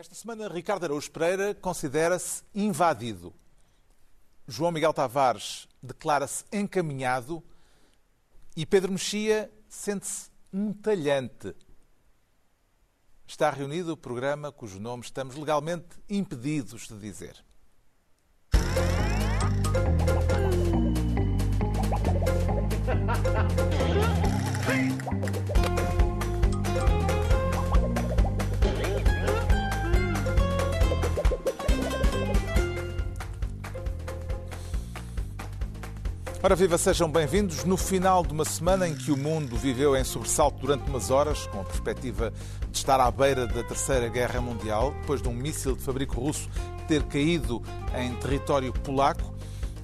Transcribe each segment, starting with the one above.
Esta semana, Ricardo Araújo Pereira considera-se invadido. João Miguel Tavares declara-se encaminhado e Pedro Mexia sente-se um talhante. Está reunido o programa cujo nome estamos legalmente impedidos de dizer. Ora viva, sejam bem-vindos no final de uma semana em que o mundo viveu em sobressalto durante umas horas, com a perspectiva de estar à beira da Terceira Guerra Mundial, depois de um míssil de fabrico russo ter caído em território polaco.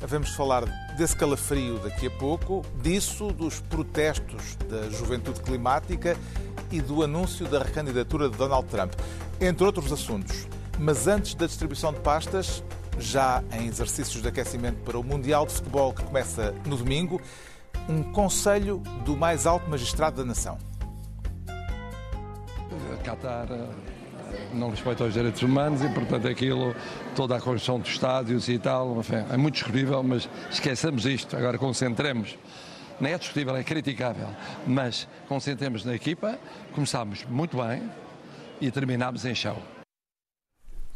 Vamos falar desse calafrio daqui a pouco, disso, dos protestos da juventude climática e do anúncio da recandidatura de Donald Trump, entre outros assuntos. Mas antes da distribuição de pastas, já em exercícios de aquecimento para o Mundial de Futebol que começa no domingo, um conselho do mais alto magistrado da nação. Qatar eh, não respeita os direitos humanos e, portanto, aquilo, toda a construção de estádios e tal, enfim, é muito discutível, mas esqueçamos isto, agora concentremos. Não é discutível, é criticável, mas concentremos na equipa, começámos muito bem e terminámos em chão.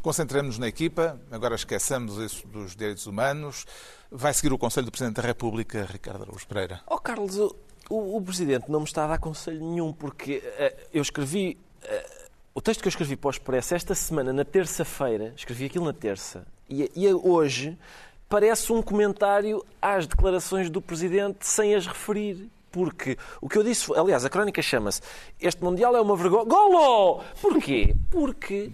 Concentremos-nos na equipa, agora esqueçamos isso dos direitos humanos. Vai seguir o Conselho do Presidente da República, Ricardo Araújo Pereira. Oh, Carlos, o, o, Presidente não me está a dar conselho nenhum, porque uh, eu escrevi. Uh, o texto que eu escrevi para o Expresso esta semana, na terça-feira, escrevi aquilo na terça, e, e hoje parece um comentário às declarações do Presidente sem as referir porque o que eu disse, aliás, a crónica chama-se Este Mundial é uma vergonha. Golo! Porquê? Porque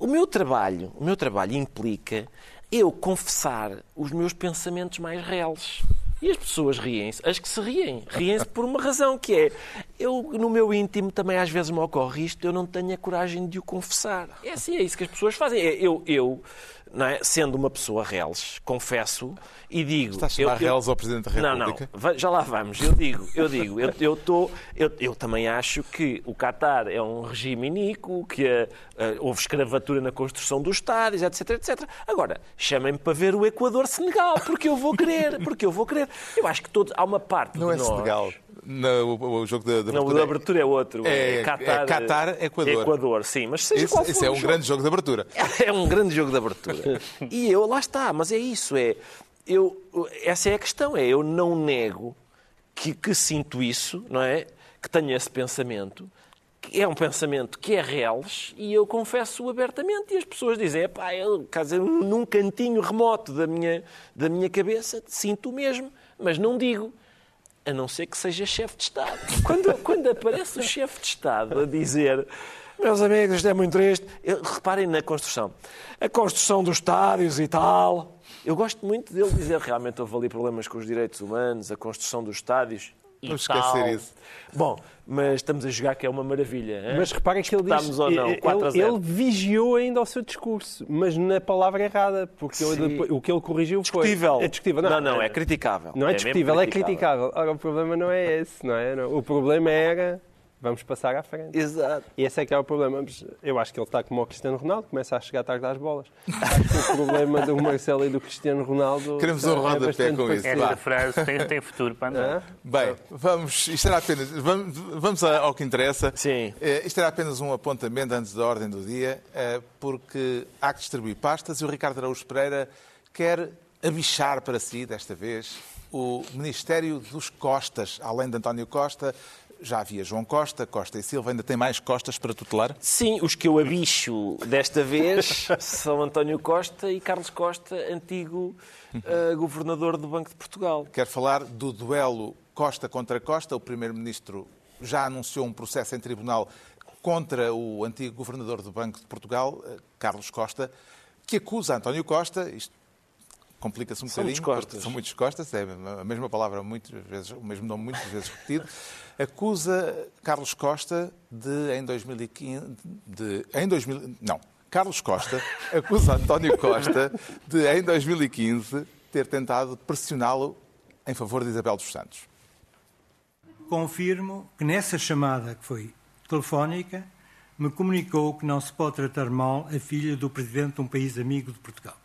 o meu trabalho, o meu trabalho implica eu confessar os meus pensamentos mais reais. E as pessoas riem-se, as que se riem, riem-se por uma razão, que é, eu no meu íntimo também às vezes me ocorre isto, eu não tenho a coragem de o confessar. É assim, é isso que as pessoas fazem. É, eu, eu é? sendo uma pessoa reles, confesso, e digo... Está a chamar reles ao Presidente da República? Não, não, já lá vamos. Eu digo, eu digo, eu, eu, tô, eu, eu também acho que o Qatar é um regime iníquo, que a, houve escravatura na construção dos estádios, etc, etc. Agora, chamem-me para ver o Equador-Senegal, porque eu vou querer, porque eu vou querer. Eu acho que todo, há uma parte Não de é nós... Senegal. No, o, jogo de, de abertura. Não, o de abertura é outro. É, é Qatar, é Qatar Equador. Equador, sim. Mas seja isso, qual for isso é um jogo. grande jogo de abertura. É um grande jogo de abertura. e eu, lá está, mas é isso. É, eu, essa é a questão. É, eu não nego que, que sinto isso, não é? Que tenho esse pensamento. Que é um pensamento que é reles e eu confesso abertamente. E as pessoas dizem, pá, eu, dizer, num cantinho remoto da minha, da minha cabeça, sinto o mesmo, mas não digo a não ser que seja chefe de Estado. Quando, quando aparece o chefe de Estado a dizer meus amigos, isto é muito triste, eu, reparem na construção. A construção dos estádios e tal. Eu gosto muito dele dizer realmente houve ali problemas com os direitos humanos, a construção dos estádios. Vamos esquecer isso. Bom, mas estamos a jogar que é uma maravilha. Hein? Mas reparem que ele diz. Estamos ou não, ele, ele, vigiou ainda o seu discurso, mas na palavra errada, porque ele, o que ele corrigiu foi. Discutível. É discutível. Não, não, não é criticável. Não é, é discutível, é criticável. Ora, o problema não é esse, não é? O problema era vamos passar à frente. Exato. E esse é que é o problema. Eu acho que ele está como o Cristiano Ronaldo, começa a chegar tarde às bolas. acho que o problema do Marcelo e do Cristiano Ronaldo. Queremos um é rodapé com isso. Esta frase tem, tem futuro para andar. Bem, vamos, isto era apenas. Vamos, vamos ao que interessa. Sim. Eh, isto era apenas um apontamento antes da ordem do dia, eh, porque há que distribuir pastas e o Ricardo Araújo Pereira quer abichar para si, desta vez, o Ministério dos Costas, além de António Costa, já havia João Costa, Costa e Silva, ainda tem mais costas para tutelar? Sim, os que eu abicho desta vez são António Costa e Carlos Costa, antigo uh, governador do Banco de Portugal. Quero falar do duelo Costa contra Costa. O Primeiro-Ministro já anunciou um processo em tribunal contra o antigo governador do Banco de Portugal, eh, Carlos Costa, que acusa António Costa, isto complica-se um são bocadinho, muitos costas. são muitos costas, é a mesma palavra muitas vezes, o mesmo nome muitas vezes repetido, acusa Carlos Costa de em 2015, de em 2000, não, Carlos Costa acusa António Costa de em 2015 ter tentado pressioná-lo em favor de Isabel dos Santos. Confirmo que nessa chamada que foi telefónica me comunicou que não se pode tratar mal a filha do presidente de um país amigo de Portugal.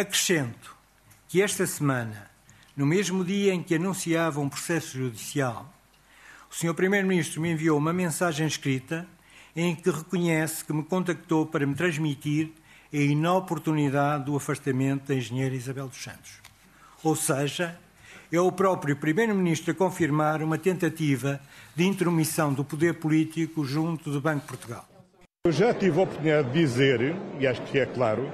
Acrescento que esta semana, no mesmo dia em que anunciava um processo judicial, o Sr. Primeiro-Ministro me enviou uma mensagem escrita em que reconhece que me contactou para me transmitir a inoportunidade do afastamento da engenheira Isabel dos Santos. Ou seja, é o próprio Primeiro-Ministro a confirmar uma tentativa de intromissão do poder político junto do Banco de Portugal. Eu já tive a oportunidade de dizer, e acho que é claro,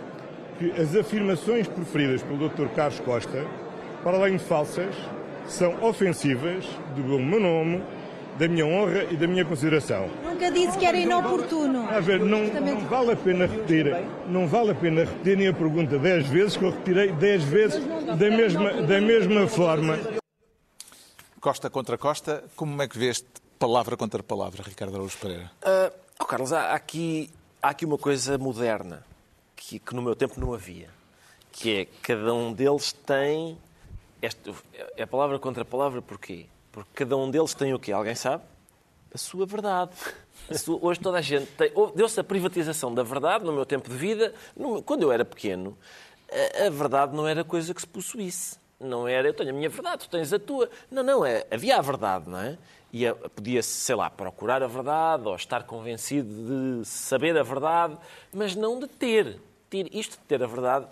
que as afirmações proferidas pelo Dr. Carlos Costa, para além de falsas, são ofensivas do meu nome, da minha honra e da minha consideração. Nunca disse que era inoportuno. A ver, não, não vale a pena repetir, não vale a pena repetirem a pergunta dez vezes, que eu retirei dez vezes da mesma, da mesma forma. Costa contra Costa, como é que vês palavra contra palavra, Ricardo Araújo Pereira? Uh, oh Carlos, há aqui, há aqui uma coisa moderna que, que no meu tempo não havia, que é cada um deles tem. Este, é palavra contra palavra porquê? Porque cada um deles tem o quê? Alguém sabe? A sua verdade. A sua, hoje toda a gente tem. Deu-se a privatização da verdade no meu tempo de vida. No, quando eu era pequeno, a, a, verdade não era coisa que se possuísse. Não era, eu tenho a minha verdade, tu tens a tua. Não, não, é, havia a verdade, não é? E podia-se, sei lá, procurar a verdade ou estar convencido de saber a verdade, mas não de ter. ter isto de ter a verdade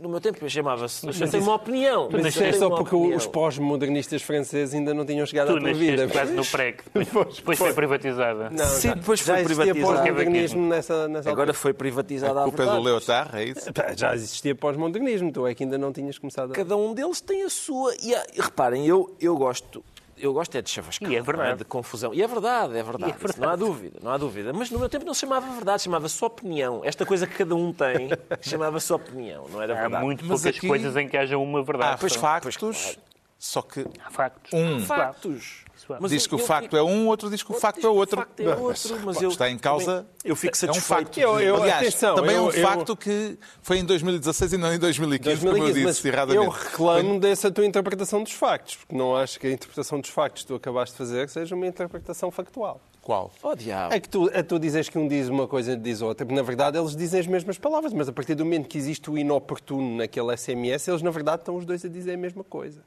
no meu tempo chamava-se. Mas eu tenho uma opinião. Mas isso é só porque opinião. os pós-modernistas franceses ainda não tinham chegado tu à tua vida. quase no pré, depois, depois foi privatizada. Não, Sim, depois foi privatizada. pós-modernismo nessa, nessa Agora foi privatizada a culpa é do Leotard, é isso? Já existia pós-modernismo, tu é que ainda não tinhas começado a... Cada um deles tem a sua... E, e reparem, eu, eu gosto eu gosto é de chavascar, e é verdade. É? de confusão. E é verdade, é verdade. É verdade. Não há dúvida, não há dúvida. Mas no meu tempo não se chamava verdade, chamava-se opinião. Esta coisa que cada um tem chamava-se opinião, não era verdade. Há muito poucas aqui... coisas em que haja uma verdade. Há pois factos, pois, claro. Só que... Há factos. Um. Factos. Mas diz que o facto fico... é um, outro diz que o facto é outro. Facto é outro mas eu, está em causa. Eu fico satisfeito. É um facto. Eu, eu, Aliás, atenção, também eu, é um facto que foi em 2016 e não em 2015, 2015 como eu disse erradamente. Eu reclamo foi... dessa tua interpretação dos factos, porque não acho que a interpretação dos factos que tu acabaste de fazer seja uma interpretação factual. Qual? Oh, diabo. É que tu, é tu dizes que um diz uma coisa e diz outra, porque na verdade eles dizem as mesmas palavras, mas a partir do momento que existe o inoportuno naquele SMS, eles na verdade estão os dois a dizer a mesma coisa.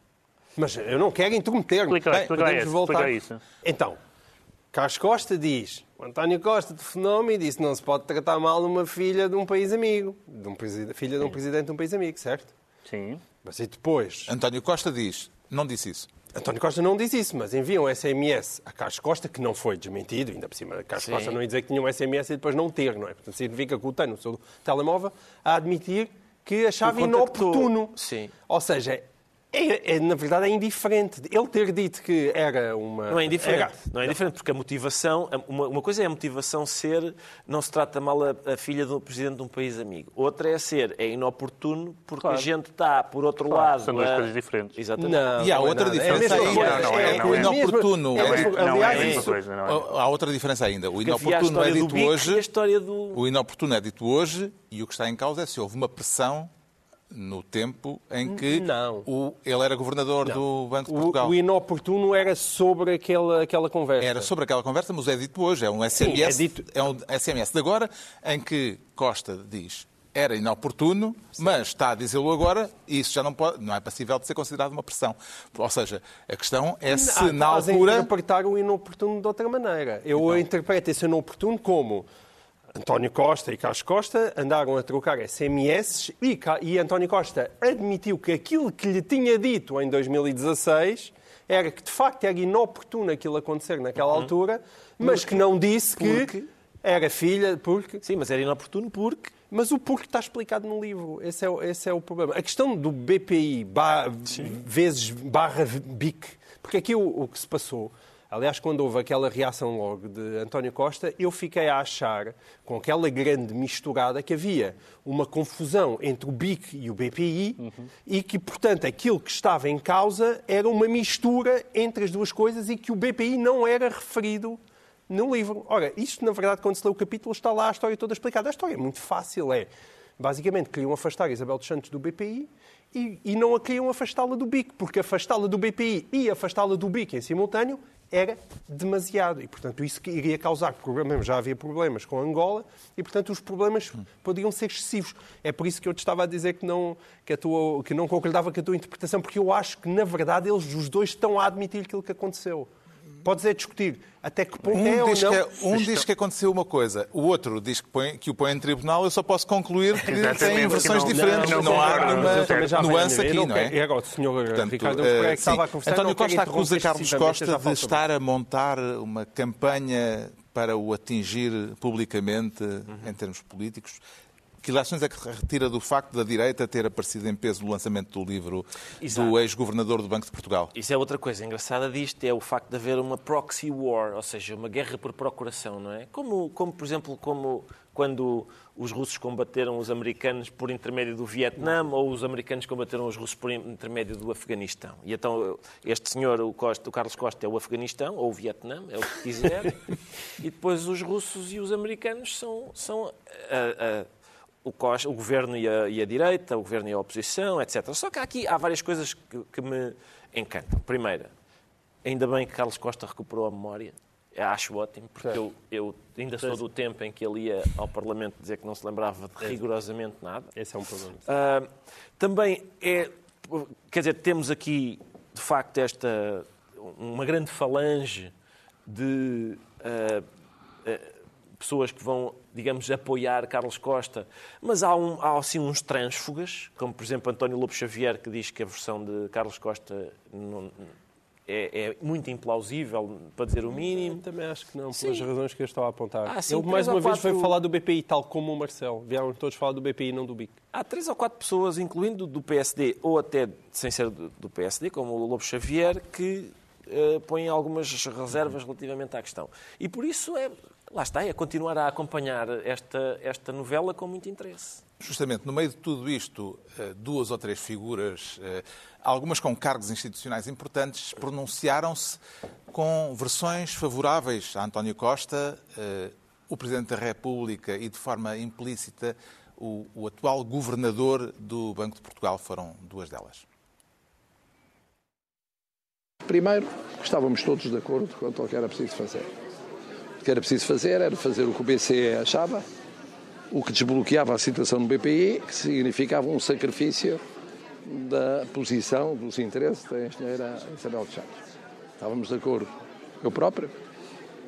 Mas eu não quero intermeter-me. Explica, explica, Podemos isso, voltar. Isso. Então, Carlos Costa diz, o António Costa telefonou-me e disse não se pode tratar mal uma filha de um país amigo, de um filha de um presidente de um país amigo, certo? Sim. Mas e depois? António Costa diz, não disse isso. António Costa não disse isso, mas envia um SMS a Carlos Costa, que não foi desmentido, ainda por cima. Carlos Sim. Costa não ia dizer que tinha um SMS e depois não ter, não é? Portanto, significa que o tem no seu telemóvel a admitir que achava inoportuno. Sim. Ou seja, é, é, na verdade, é indiferente. Ele ter dito que era uma. Não é indiferente. Era... Não é indiferente, porque a motivação. Uma, uma, coisa é a motivação ser não se trata mal a, a, filha do presidente de um país amigo. Outra é ser é inoportuno porque claro. a gente está, por outro claro. lado. São duas a... coisas diferentes. Exatamente. Não, e há outra é diferença ainda. Não, não é. O inoportuno. É a mesma coisa. Há outra diferença ainda. O inoportuno é dito hoje. Do... O inoportuno é dito hoje e o que está em causa é se houve uma pressão no tempo em que o, ele era governador não. do Banco de Portugal. O, o, inoportuno era sobre aquela, aquela conversa. Era sobre aquela conversa, mas é dito hoje. É um SMS, Sim, é, dito... é um SMS de agora em que Costa diz era inoportuno, Sim. mas está a dizê-lo agora e isso já não, pode, não é passível de ser considerado uma pressão. Ou seja, a questão é se ah, na altura... interpretar o inoportuno de outra maneira. Eu então... interpreto esse inoportuno como António Costa e Carlos Costa andaram a trocar SMS e, e António Costa admitiu que aquilo que lhe tinha dito em 2016 era que de facto era inoportuno aquilo acontecer naquela uhum. altura, mas porque, que não disse que porque... era filha, porque... Sim, mas era inoportuno porque... Mas o porquê está explicado no livro. Esse é, esse é o problema. A questão do BPI bar, vezes barra BIC, porque aqui o, o que se passou Aliás, quando houve aquela reação logo de António Costa, eu fiquei a achar, com aquela grande misturada, que havia uma confusão entre o BIC e o BPI uhum. e que, portanto, aquilo que estava em causa era uma mistura entre as duas coisas e que o BPI não era referido no livro. Ora, isto, na verdade, quando se lê o capítulo, está lá a história toda explicada. A história é muito fácil, é... Basicamente, queriam afastar Isabel dos Santos do BPI e, e não a queriam afastá-la do BIC, porque afastá-la do BPI e afastá-la do BIC em simultâneo era demasiado. E, portanto, isso iria causar problemas. Já havia problemas com Angola e, portanto, os problemas poderiam ser excessivos. É por isso que eu te estava a dizer que não, que, a tua, que não concordava com a tua interpretação, porque eu acho que, na verdade, eles, os dois, estão a admitir aquilo que aconteceu. Podes é discutir até que ponto um é ou não. Que, é- um diz que aconteceu uma coisa, o outro diz que, põe, que o põe em tribunal. Eu só posso concluir que Exatamente, têm versões não- diferentes. Não, não, não há nenhuma nuance aqui, não é? Agora, o senhor Portanto, Ricardo que estava a conversar. António Costa acusa Carlos Costa de estar a montar uma campanha para o atingir publicamente em termos políticos. Que ilações é que retira do facto da direita ter aparecido em peso no lançamento do livro Exato. do ex-governador do Banco de Portugal? Isso é outra coisa engraçada disto, é o facto de haver uma proxy war, ou seja, uma guerra por procuração, não é? Como, como por exemplo, como quando os russos combateram os americanos por intermédio do Vietnã ou os americanos combateram os russos por intermédio do Afeganistão. E então este senhor, o, Costa, o Carlos Costa, é o Afeganistão ou o Vietnã, é o que quiser, e depois os russos e os americanos são, são ah, ah, o, Costa, o governo e a, e a direita, o governo e a oposição, etc. Só que aqui há várias coisas que, que me encantam. Primeira, ainda bem que Carlos Costa recuperou a memória. Eu Acho ótimo, porque eu, eu ainda sou do tempo em que ele ia ao Parlamento dizer que não se lembrava de rigorosamente nada. Esse é um problema. Ah, também é, quer dizer, temos aqui de facto esta uma grande falange de ah, ah, pessoas que vão, digamos, apoiar Carlos Costa, mas há, um, há assim uns trânsfugas, como por exemplo António Lobo Xavier, que diz que a versão de Carlos Costa não- é, é muito implausível, para dizer o mínimo. Também acho que não, Sim. pelas razões que eu estava a apontar. Ah, sim, Ele, três mais uma vez, quatro- veio falar do BPI, tal como o Marcelo. Vieram todos falar do BPI, não do BIC. Há três ou quatro pessoas, incluindo do PSD ou até sem ser do PSD, como o Lobo Xavier, que eh, põem algumas reservas relativamente à questão. E por isso é, lá está, é continuar a acompanhar esta, esta novela com muito interesse. Justamente, no meio de tudo isto, eh, duas ou três figuras, eh, algumas com cargos institucionais importantes, pronunciaram-se com versões favoráveis a António Costa, eh, o Presidente da República e, de forma implícita, o, o atual governador do Banco de Portugal. Foram duas delas. Primeiro, estávamos todos de acordo quanto ao que era preciso fazer. Que era preciso fazer era fazer o que o BCE achava, o que desbloqueava a situação no BPI, que significava um sacrifício da posição, dos interesses da engenheira Isabel de Chaves. Estávamos de acordo. Eu próprio,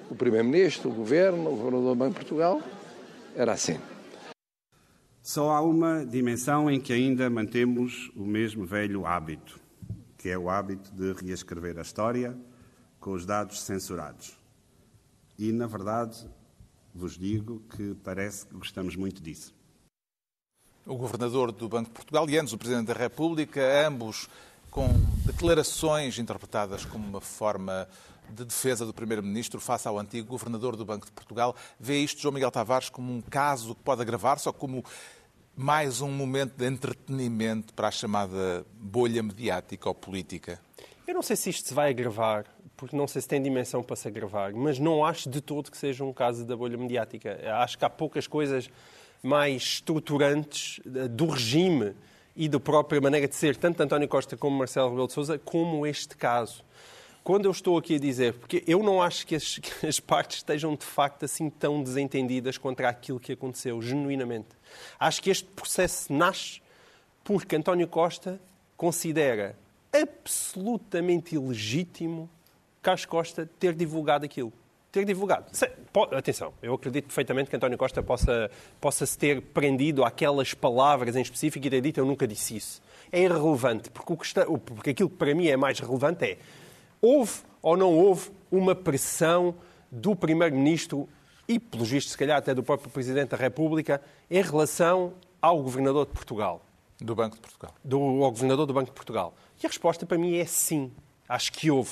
o Primeiro-Ministro, o Governo, o Governador do Banco de Portugal, era assim. Só há uma dimensão em que ainda mantemos o mesmo velho hábito, que é o hábito de reescrever a história com os dados censurados. E, na verdade, vos digo que parece que gostamos muito disso. O governador do Banco de Portugal e antes o Presidente da República, ambos com declarações interpretadas como uma forma de defesa do Primeiro-Ministro face ao antigo governador do Banco de Portugal. Vê isto, João Miguel Tavares, como um caso que pode agravar-se ou como mais um momento de entretenimento para a chamada bolha mediática ou política? Eu não sei se isto se vai agravar, porque não sei se tem dimensão para se agravar, mas não acho de todo que seja um caso da bolha mediática. Acho que há poucas coisas mais estruturantes eh, do regime e da própria maneira de ser, tanto António Costa como Marcelo Rebelo de Sousa, como este caso. Quando eu estou aqui a dizer, porque eu não acho que as, que as partes estejam de facto assim tão desentendidas contra aquilo que aconteceu, genuinamente. Acho que este processo nasce porque António Costa considera absolutamente ilegítimo Carlos Costa ter divulgado aquilo. Ter divulgado. Atenção, eu acredito perfeitamente que António Costa possa, possa se ter prendido àquelas palavras em específico e ter dito eu nunca disse isso. É irrelevante, porque, o que está- porque aquilo que para mim é mais relevante é houve ou não houve uma pressão do Primeiro-Ministro e, pelos vistos, se calhar até do próprio Presidente da República em relação ao Governador de Portugal Do Banco de Portugal. do ao governador do Banco de Portugal? E a resposta para mim é sim. Acho que houve.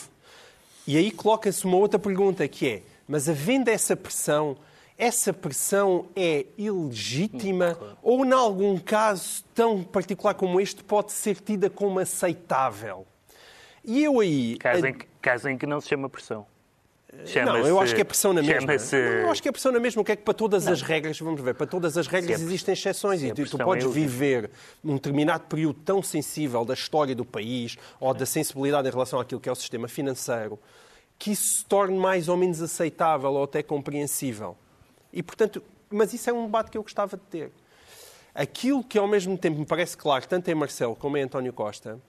E aí coloca-se uma outra pergunta que é: mas havendo essa pressão, essa pressão é ilegítima ou, em algum caso tão particular como este, pode ser tida como aceitável? E eu aí. Caso em, que, caso em que não se chama pressão. Não, eu acho que é pressão na mesma. Não, eu acho que é pressão na mesma. O que é que para todas as regras, vamos ver, para todas as regras Se a- existem exceções se e tu, tu podes é útil. viver um determinado período tão sensível da história do país ou da sensibilidade em relação àquilo que é o sistema financeiro que isso se torne mais ou menos aceitável ou até compreensível. E, portanto, mas isso é um debate que eu gostava de ter. Aquilo que ao mesmo tempo me parece claro, tanto em Marcelo como em António Costa,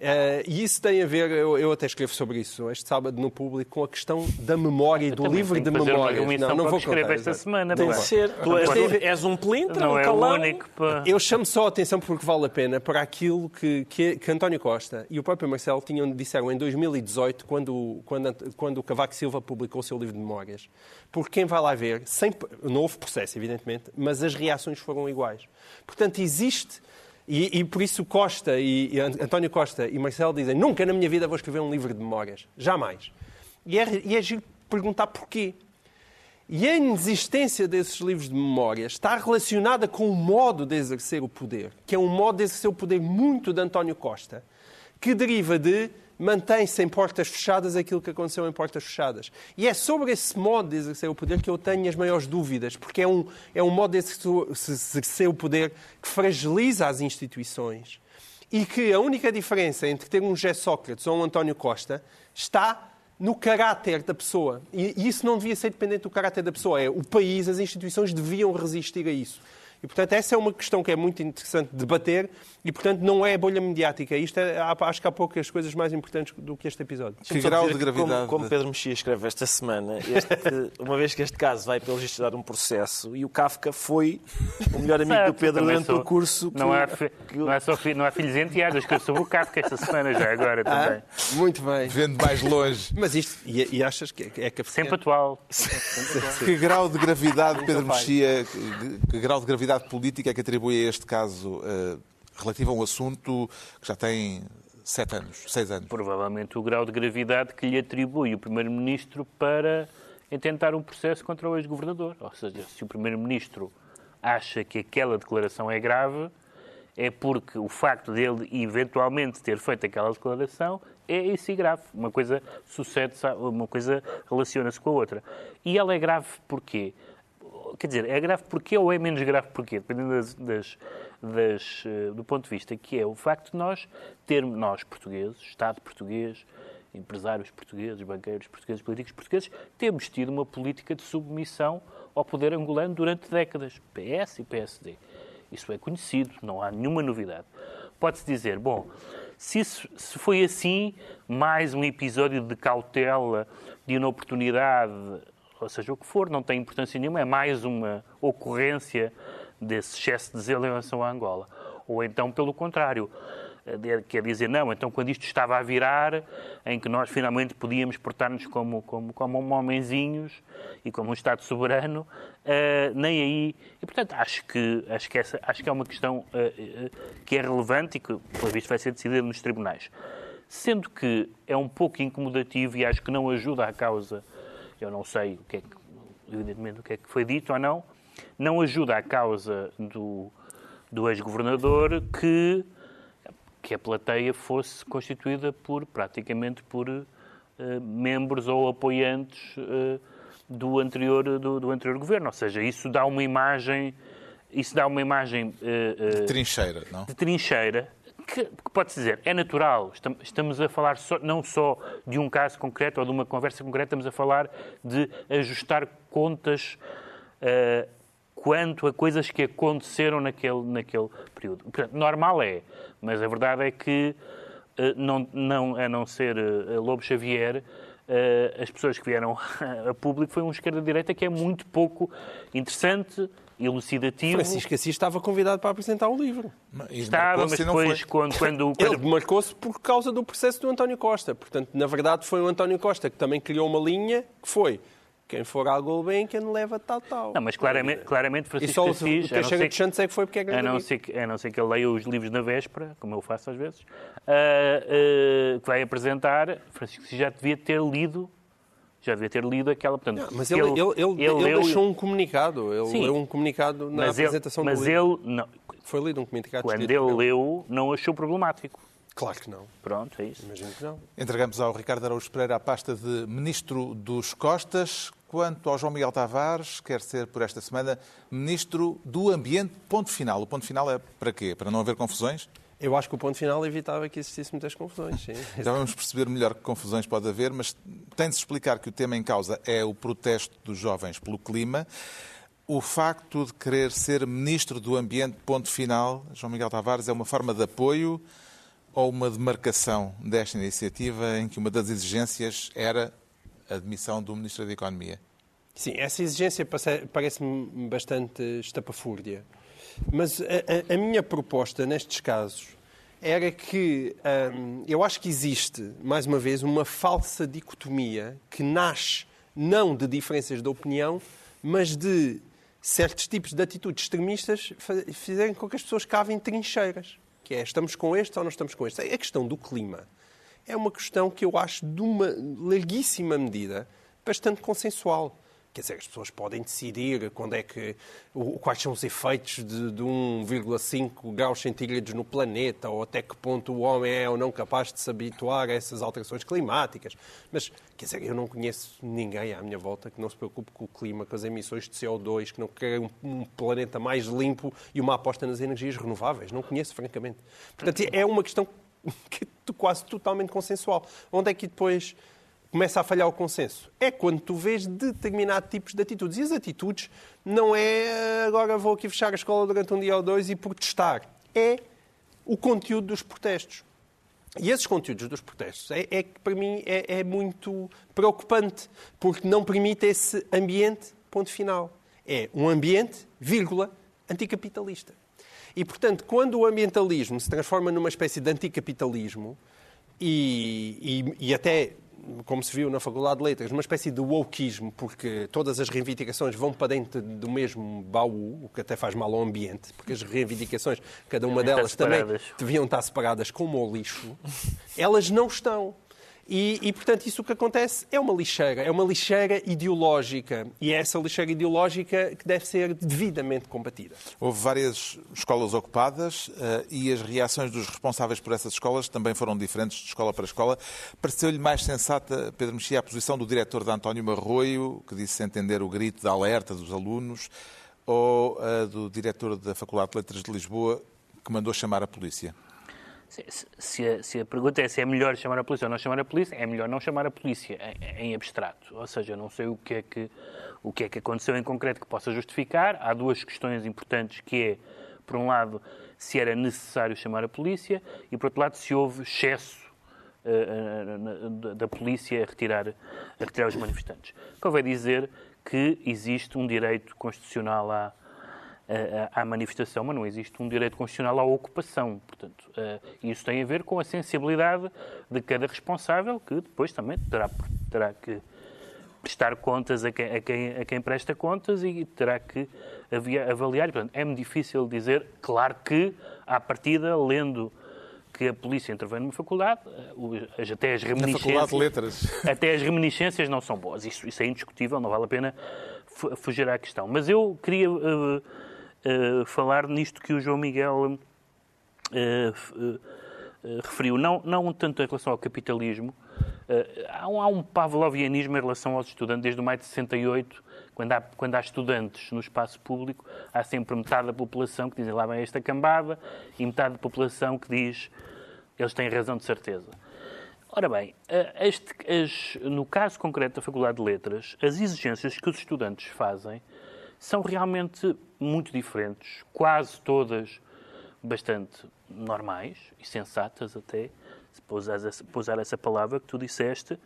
Uh, e isso tem a ver, eu, eu, até escrevo sobre isso este sábado no público, com a questão da memória e do livro de memória. Não, não vou escrever esta semana. Tem de ser. Tu és, és um pelintra, não um é o único. Para... Eu chamo só a atenção porque vale a pena para aquilo que, que, que, António Costa e o próprio Marcelo tinham, disseram em 2018, quando, quando, quando o Cavaco Silva publicou o seu livro de memórias. Porque quem vai lá ver, sem, não houve processo, evidentemente, mas as reações foram iguais. Portanto, existe e, e, por isso Costa e, e, António Costa e Marcelo dizem nunca na minha vida vou escrever um livro de memórias. Jamais. E é, e é giro perguntar porquê. E a inexistência desses livros de memórias está relacionada com o modo de exercer o poder, que é um modo de exercer o poder muito de António Costa, que deriva de mantém-se em portas fechadas aquilo que aconteceu em portas fechadas. E é sobre esse modo de exercer o poder que eu tenho as maiores dúvidas, porque é um, é um modo de exercer o poder que fragiliza as instituições e que a única diferença entre ter um José Sócrates ou um António Costa está no caráter da pessoa. E isso não devia ser dependente do caráter da pessoa. É o país, as instituições deviam resistir a isso. E, portanto, essa é uma questão que é muito interessante debater e, portanto, não é bolha mediática. Isto é, acho que há poucas coisas mais importantes do que este episódio. Que grau de gravidade? Como, como, Pedro Mexia escreve esta semana, este, uma vez que este caso vai, pelo visto, dar um processo e o Kafka foi o melhor amigo certo, do Pedro durante o curso. Que, não, há, que... não, é só, não há filhos enteados, escrevo sobre o Kafka esta semana já, agora ah, também. Muito bem. Vendo mais longe. Mas isto, e, e achas que é, é que Sempre atual. que grau de gravidade, Pedro Mexia, que grau de gravidade política é que atribui a este caso uh, relativo a um assunto que já tem sete anos, seis anos? Provavelmente o grau de gravidade que lhe atribui o Primeiro-Ministro para intentar um processo contra o ex-governador. Ou seja, se o Primeiro-Ministro acha que aquela declaração é grave, é porque o facto dele eventualmente ter feito aquela declaração é isso grave. Uma coisa sucede, uma coisa relaciona-se com a outra. E ela é grave porquê? Quer dizer, é grave porquê ou é menos grave porquê? Dependendo das, das das, eh, do ponto de vista que é o facto de nós termos, nós portugueses, Estado português, empresários portugueses, banqueiros portugueses, políticos portugueses, temos tido uma política de submissão ao poder angolano durante décadas, PS e PSD. Isso é conhecido, não há nenhuma novidade. Pode-se dizer, bom, se, isso, se foi assim, mais um episódio de cautela, de inoportunidade, ou seja, o que for, não tem importância nenhuma, é mais uma ocorrência desse excesso de zelo em relação à Angola. Ou então, pelo contrário, eh, quer dizer, não, então quando isto estava a virar, em que nós finalmente podíamos portar-nos como, como, como homenzinhos e como um Estado soberano, uh, nem aí. E, portanto, acho que, acho que, essa, acho que é uma questão uh, uh, que é relevante e que, pelo visto, vai ser decidida nos tribunais. Sendo que é um pouco incomodativo e acho que não ajuda à causa, eu não sei o que é que, evidentemente, o que é que foi dito ou não, não ajuda a causa do, do ex-governador que, que a plateia fosse constituída por praticamente por uh, membros ou apoiantes uh, do, anterior, do, do, anterior governo. Ou seja, isso dá uma imagem. Isso dá uma imagem. Uh, de trincheira, não? De trincheira, que, pode-se dizer, é natural. Estamos a falar só, não só de um caso concreto ou de uma conversa concreta, estamos a falar de ajustar contas uh, quanto a coisas que aconteceram naquele, naquele período. Portanto, normal é, mas a verdade é que, eh, não, não, a não ser eh, Lobo Xavier, as pessoas que vieram a público foi um esquerda-direita que é muito pouco interessante, elucidativo. Francisco Assis estava convidado para apresentar o livro. Estava, mas depois, quando, quando, quando... Ele marcou-se por causa do processo do António Costa. Portanto, na verdade, foi o António Costa que também criou uma linha que foi quem for ao Gulbenkian leva tal, tal. Não, mas claramente, claramente Francisco e só Assis... o que chega de Santos é que foi porque é grande a não, ser que, a não ser que ele leia os livros na véspera, como eu faço às vezes, uh, uh, que vai apresentar, Francisco Assis já devia ter lido já devia ter lido aquela. Portanto, não, mas ele, ele, ele, ele, ele deixou um comunicado. Ele Sim, leu um comunicado na mas apresentação ele, mas do livro. Ele não, Foi lido um comunicado. Quando ele leu, não achou problemático. Claro que não. Pronto, é isso. Imagino que não. Entregamos ao Ricardo Araújo Pereira a pasta de Ministro dos Costas. Quanto ao João Miguel Tavares, quer ser por esta semana Ministro do Ambiente, ponto final. O ponto final é para quê? Para não haver confusões? Eu acho que o ponto final evitava que existisse muitas confusões. Sim. Já vamos perceber melhor que confusões pode haver, mas tem de se explicar que o tema em causa é o protesto dos jovens pelo clima. O facto de querer ser ministro do Ambiente, ponto final, João Miguel Tavares, é uma forma de apoio ou uma demarcação desta iniciativa em que uma das exigências era a admissão do Ministro da Economia? Sim, essa exigência parece-me bastante estapafúrdia. Mas a, a, a, minha proposta nestes casos era que hum, eu acho que existe, mais uma vez, uma falsa dicotomia que nasce não de diferenças de opinião, mas de certos tipos de atitudes extremistas fizerem com que as pessoas cavem trincheiras. Que é, estamos com este ou não estamos com este. A questão do clima é uma questão que eu acho, de uma larguíssima medida, bastante consensual. Quer dizer, as pessoas podem decidir quando é que, quais são os efeitos de, de 1,5 graus centígrados no planeta, ou até que ponto o homem é ou não capaz de se habituar a essas alterações climáticas. Mas, quer dizer, eu não conheço ninguém à minha volta que não se preocupe com o clima, com as emissões de CO2, que não quer um, um planeta mais limpo e uma aposta nas energias renováveis. Não conheço, francamente. Portanto, é uma questão que quase totalmente consensual. Onde é que depois começa a falhar o consenso? É quando tu vês determinados tipos de atitudes. E as atitudes não é agora vou aqui fechar a escola durante um dia ou dois e protestar. É o conteúdo dos protestos. E esses conteúdos dos protestos é, é que para mim é, é, muito preocupante, porque não permite esse ambiente, ponto final. É um ambiente, vírgula, anticapitalista. E, portanto, quando o ambientalismo se transforma numa espécie de anticapitalismo e, e, e até como se viu na Faculdade de Letras, uma espécie de wokeismo, porque todas as reivindicações vão para dentro do mesmo baú, o que até faz mal ao ambiente, porque as reivindicações, cada uma delas também deviam estar separadas como o lixo, elas não estão. E, e, portanto, isso que acontece é uma lixeira, é uma lixeira ideológica. E é essa lixeira ideológica que deve ser devidamente combatida. Houve várias escolas ocupadas uh, e as reações dos responsáveis por essas escolas também foram diferentes de escola para escola. Pareceu-lhe mais sensata, Pedro Mexia, a posição do diretor de António Marroio, que disse entender o grito de alerta dos alunos, ou a do diretor da Faculdade de Letras de Lisboa, que mandou chamar a polícia? Se, se, a, se, a, pergunta é se é melhor chamar a polícia ou não chamar a polícia, é melhor não chamar a polícia em, em, abstrato. Ou seja, eu não sei o que, é que, o que é que aconteceu em concreto que possa justificar. Há duas questões importantes que é, por um lado, se era necessário chamar a polícia e, por outro lado, se houve excesso uh, da polícia a retirar, a retirar os manifestantes. Convém dizer que existe um direito constitucional à à manifestação, mas não existe um direito constitucional à ocupação. Portanto, isso tem a ver com a sensibilidade de cada responsável, que depois também terá, terá que prestar contas a quem, a quem, a quem presta contas e terá que avaliar. Portanto, é-me difícil dizer, claro que, à partida, lendo que a polícia intervém numa faculdade, até as reminiscências, até as reminiscências não são boas. Isso, isso é indiscutível, não vale a pena fugir à questão. Mas eu queria uh, uh, falar nisto que o João Miguel uh, referiu, não, não tanto em relação ao capitalismo, há um, há um pavlovianismo em relação aos estudantes, desde o maio de 68, quando há, quando há estudantes no espaço público, há sempre metade da população que diz lá vem esta cambada e metade da população que diz eles têm razão de certeza. Ora bem, este, as, no caso concreto da Faculdade de Letras, as exigências que os estudantes fazem são realmente muito diferentes, quase todas bastante normais e sensatas até, se pousar essa palavra que tu disseste,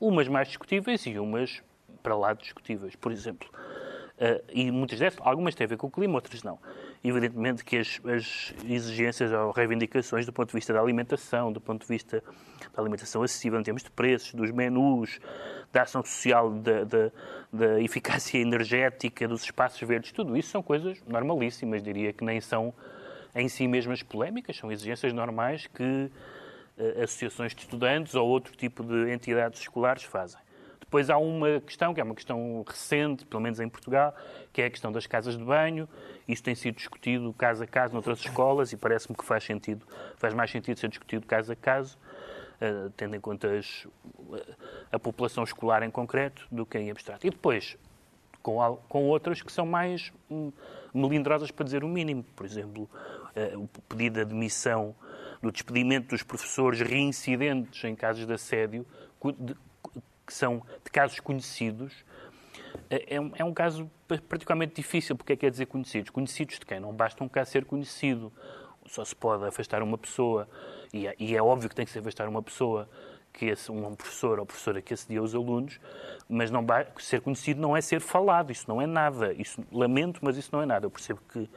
umas mais discutíveis e umas para lá discutíveis. Por exemplo, uh, e muitas dessas, algumas têm a ver com o clima, outras não. Evidentemente que as, as, exigências ou reivindicações do ponto de vista da alimentação, do ponto de vista da alimentação acessível em termos de preços, dos menus, da ação social, da, da, da eficácia energética, dos espaços verdes, tudo isso são coisas normalíssimas, diria que nem são em si mesmas polémicas, são exigências normais que uh, associações de estudantes ou outro tipo de entidades escolares fazem. Depois há uma questão, que é uma questão recente, pelo menos em Portugal, que é a questão das casas de banho. Isto tem sido discutido caso a caso noutras escolas e parece-me que faz sentido, faz mais sentido ser discutido caso a caso. Uh, tendo em conta as, a população escolar em concreto do que em abstrato. E depois, com, com outras que são mais hum, melindrosas, para dizer o mínimo. Por exemplo, uh, o pedido de admissão do despedimento dos professores reincidentes em casos de assédio, que são de casos conhecidos, é, é um, é um caso particularmente difícil. Porque é que quer dizer conhecidos? Conhecidos de quem? Não basta um caso ser conhecido. Só se pode afastar uma pessoa, e é, e é óbvio que tem que se afastar uma pessoa que um professor ou professora que assedia os alunos, mas não ser conhecido não é ser falado, isso não é nada. Isso lamento, mas isso não é nada. Eu percebo que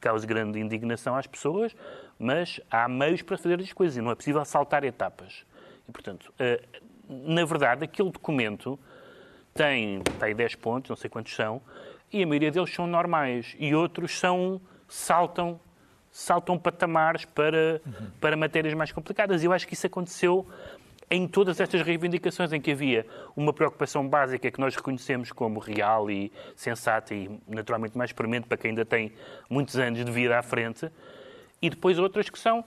causa grande indignação às pessoas, mas há meios para fazer as coisas e não é possível saltar etapas. E, portanto, eh, na verdade, aquele documento tem, tem 10 pontos, não sei quantos são, e a maioria deles são normais e outros são saltam saltam patamares para, uhum. para matérias mais complicadas. E eu acho que isso aconteceu em todas estas reivindicações em que havia uma preocupação básica que nós reconhecemos como real e sensata e naturalmente mais premente para quem ainda tem muitos anos de vida à frente, e depois outras que são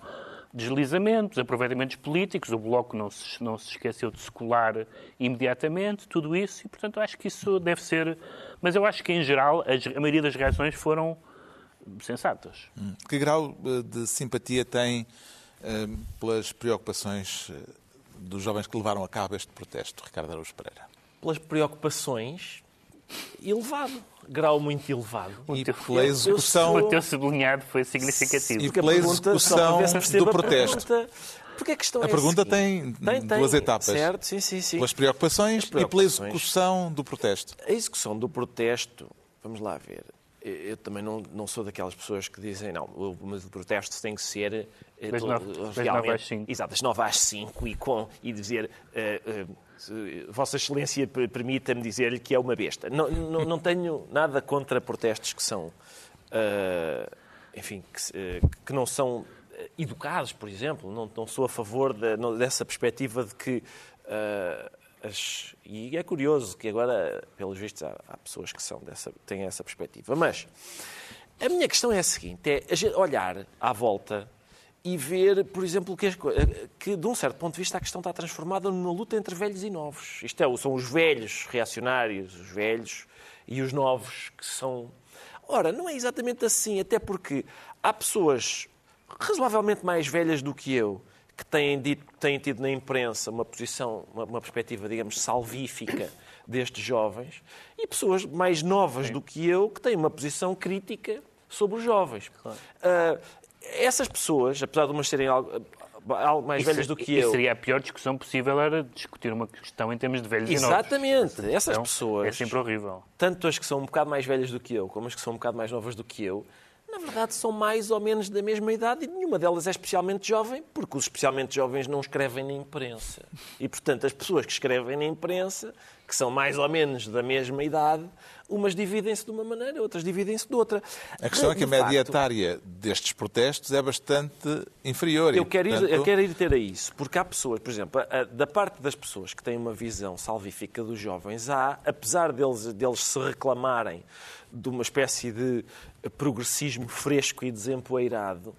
deslizamentos, aproveitamentos políticos, o Bloco não se, não se esqueceu de se colar imediatamente, tudo isso, e portanto acho que isso deve ser. Mas eu acho que em geral a maioria das reações foram sensatas. Hum. Que grau eh, de simpatia tem eh, pelas preocupações eh, dos jovens que levaram a cabo este protesto, Ricardo Araújo Pereira? Pelas preocupações, elevado. Grau muito elevado. E pela execução... O teu sublinhado foi significativo. E pela execução do protesto. Porque a questão a é pergunta a tem, tem, duas etapas. Certo, sim, sim, sim. Pelas preocupações, preocupações, e pela execução do protesto. A execução do protesto, vamos lá ver. Eu também não, não sou daquelas pessoas que dizem, não, o, o protesto tem que ser eh, das nove, realmente, às cinco. Exato, das nove às cinco e, com, e dizer uh, uh, Vossa Excelência permita-me dizer-lhe que é uma besta. Não, não, não, tenho nada contra protestos que são, uh, enfim, que, que, não são educados, por exemplo. Não, não sou a favor de, dessa perspectiva de que as, e é curioso que agora, pelos vistos, há, há pessoas que são dessa, têm essa perspectiva. Mas a minha questão é a seguinte: é olhar à volta e ver, por exemplo, que, que, de um certo ponto de vista, a questão está transformada numa luta entre velhos e novos. Isto é, são os velhos reacionários, os velhos, e os novos que são. Ora, não é exatamente assim, até porque há pessoas razoavelmente mais velhas do que eu que têm, dito, têm tido na imprensa uma posição, uma, uma, perspectiva, digamos, salvífica destes jovens, e pessoas mais novas Sim. do que eu que têm uma posição crítica sobre os jovens. Claro. Uh, essas pessoas, apesar de umas serem algo, algo mais isso, velhas do que eu. seria a pior discussão possível, era discutir uma questão em termos de velhos Exatamente. Essas pessoas. É sempre horrível. Tanto as que são um bocado mais velhas do que eu, como as que são um bocado mais novas do que eu, na verdade são mais ou menos da mesma idade e nenhuma delas é especialmente jovem, porque os especialmente jovens não escrevem na imprensa. E, portanto, as pessoas que escrevem na imprensa, que são mais ou menos da mesma idade, umas dividem-se de uma maneira, outras dividem-se de outra. A questão é que a média etária destes protestos é bastante inferior. Eu, quero portanto... ir, eu quero ir ter a isso, porque há pessoas, por exemplo, da parte das pessoas que têm uma visão salvífica dos jovens, há, apesar deles, deles se reclamarem de uma espécie de progressismo fresco e desempoeirado,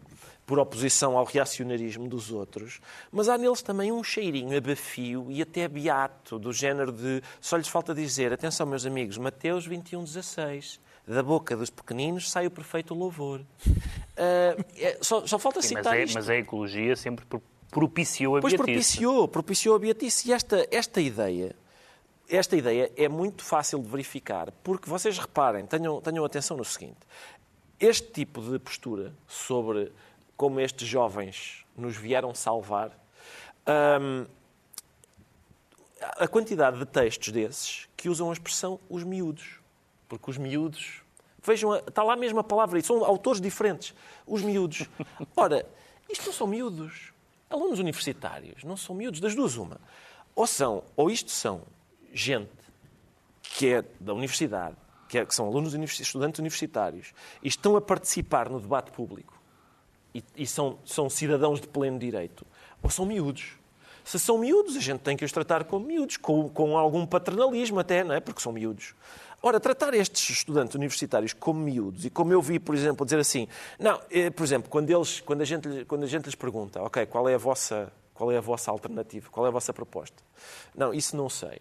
por oposição ao reacionarismo dos outros, mas há neles também um cheirinho abafio e até beato, do género de só lhes falta dizer, atenção meus amigos, Mateus 21, 16, da boca dos pequeninos sai o perfeito louvor. Uh, é, só, só, falta Sim, citar mas, é, mas a ecologia sempre propiciou a pois beatice. Pois propiciou, propiciou a beatice. E esta, esta ideia esta ideia é muito fácil de verificar, porque vocês reparem, tenham, tenham atenção no seguinte: este tipo de postura sobre como estes jovens nos vieram salvar, hum, a quantidade de textos desses que usam a expressão os miúdos. Porque os miúdos. Vejam, está lá mesmo a palavra, e são autores diferentes. Os miúdos. Ora, isto não são miúdos. Alunos universitários não são miúdos, das duas, uma. Ou são, ou isto são gente que é da universidade, que, é, que são alunos estudantes universitários, e estão a participar no debate público e, e são, são cidadãos de pleno direito, ou são miúdos. Se são miúdos, a gente tem que os tratar como miúdos, com, com algum paternalismo até, não é? Porque são miúdos. Ora, tratar estes estudantes universitários como miúdos, e como eu vi, por exemplo, dizer assim, não, eh, por exemplo, quando, eles, quando, a gente, quando a gente lhes pergunta, ok, qual é a vossa, qual é a vossa alternativa, qual é a vossa proposta? Não, isso não sei.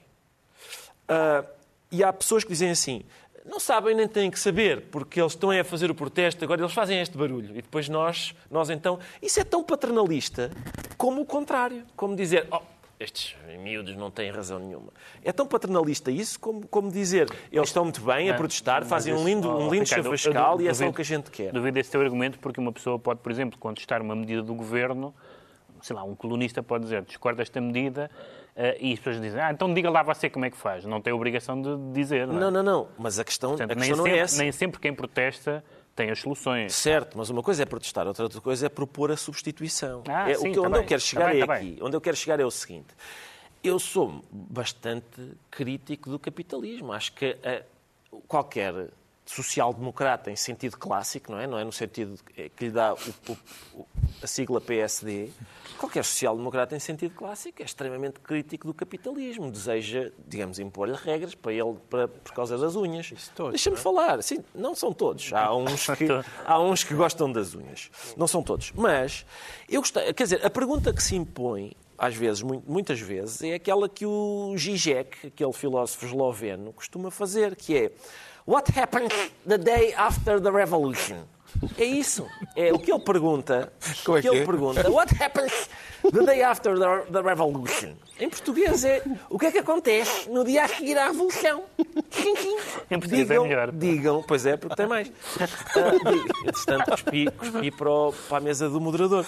Uh, e há pessoas que dizem assim, não sabem nem têm que saber, porque eles estão a fazer o protesto, agora eles fazem este barulho. E depois nós, nós então. Isso é tão paternalista como o contrário. Como dizer, oh, estes miúdos não têm razão nenhuma. É tão paternalista isso como, como dizer, eles estão muito bem a protestar, fazem um lindo, um lindo Ricardo, e é só o que a gente quer. Duvido esse teu argumento, porque uma pessoa pode, por exemplo, contestar uma medida do governo, sei lá, um colunista pode dizer, discorda esta medida, e as pessoas dizem, ah, então diga lá você como é que faz. Não tem a obrigação de dizer. Não, é? Não, não, não. Mas a questão, Portanto, a questão não sempre, é essa. nem sempre quem protesta tem as soluções. Certo, mas uma coisa é protestar, outra coisa é propor a substituição. Ah, é, sim, o que, tá onde bem. eu quero Tá chegar bem, é tá aqui. bem. Onde eu quero chegar é o seguinte. Eu sou bastante crítico do capitalismo. Acho que eh, qualquer social-democrata em sentido clássico, não é? Não é no sentido que lhe dá o- o- a sigla PSD. Qualquer social-democrata em sentido clássico é extremamente crítico do capitalismo. Deseja, digamos, impor-lhe regras para ele para, por causa das unhas. Deixa-me falar. Sim, não são todos. Há uns, que, há uns que gostam das unhas. Não são todos. Mas, eu gostei. Quer dizer, a pergunta que se impõe, às vezes, mu- muitas vezes, é aquela que o Zizek, aquele filósofo esloveno, costuma fazer, que é What happened the day after the revolution? É isso. É o que ele pergunta. Como é o que que ele é? pergunta. What happens the day after the, the revolution? Em português é o que é que acontece no dia a seguir à revolução? Sim, sim. Em português é digam, melhor. Digam, pois é, porque tem mais. Digam. Entretanto, cuspi, cuspi para, o- para a mesa do moderador.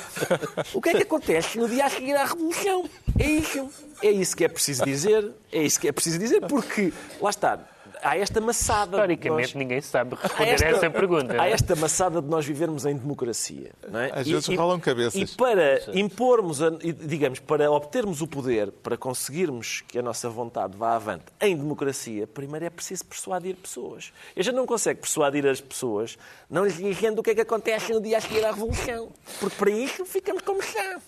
O que é que acontece no dia a seguir à revolução? É isso. É isso que é preciso dizer. É isso que é preciso dizer, porque, lá está, há esta maçada. de Historicamente, nós- ninguém sabe responder a essa pergunta. Há é? esta maçada de nós vivermos em democracia. Não é? Às vezes rolam cabeças. E para impormos, a- e, digamos, para obtermos o poder, para conseguirmos que a nossa vontade vá avante em democracia, primeiro é preciso persuadir pessoas. E a gente não consegue persuadir as pessoas não lhes dizendo o que é que acontece no dia a seguir à Revolução. Porque para isso ficamos como está.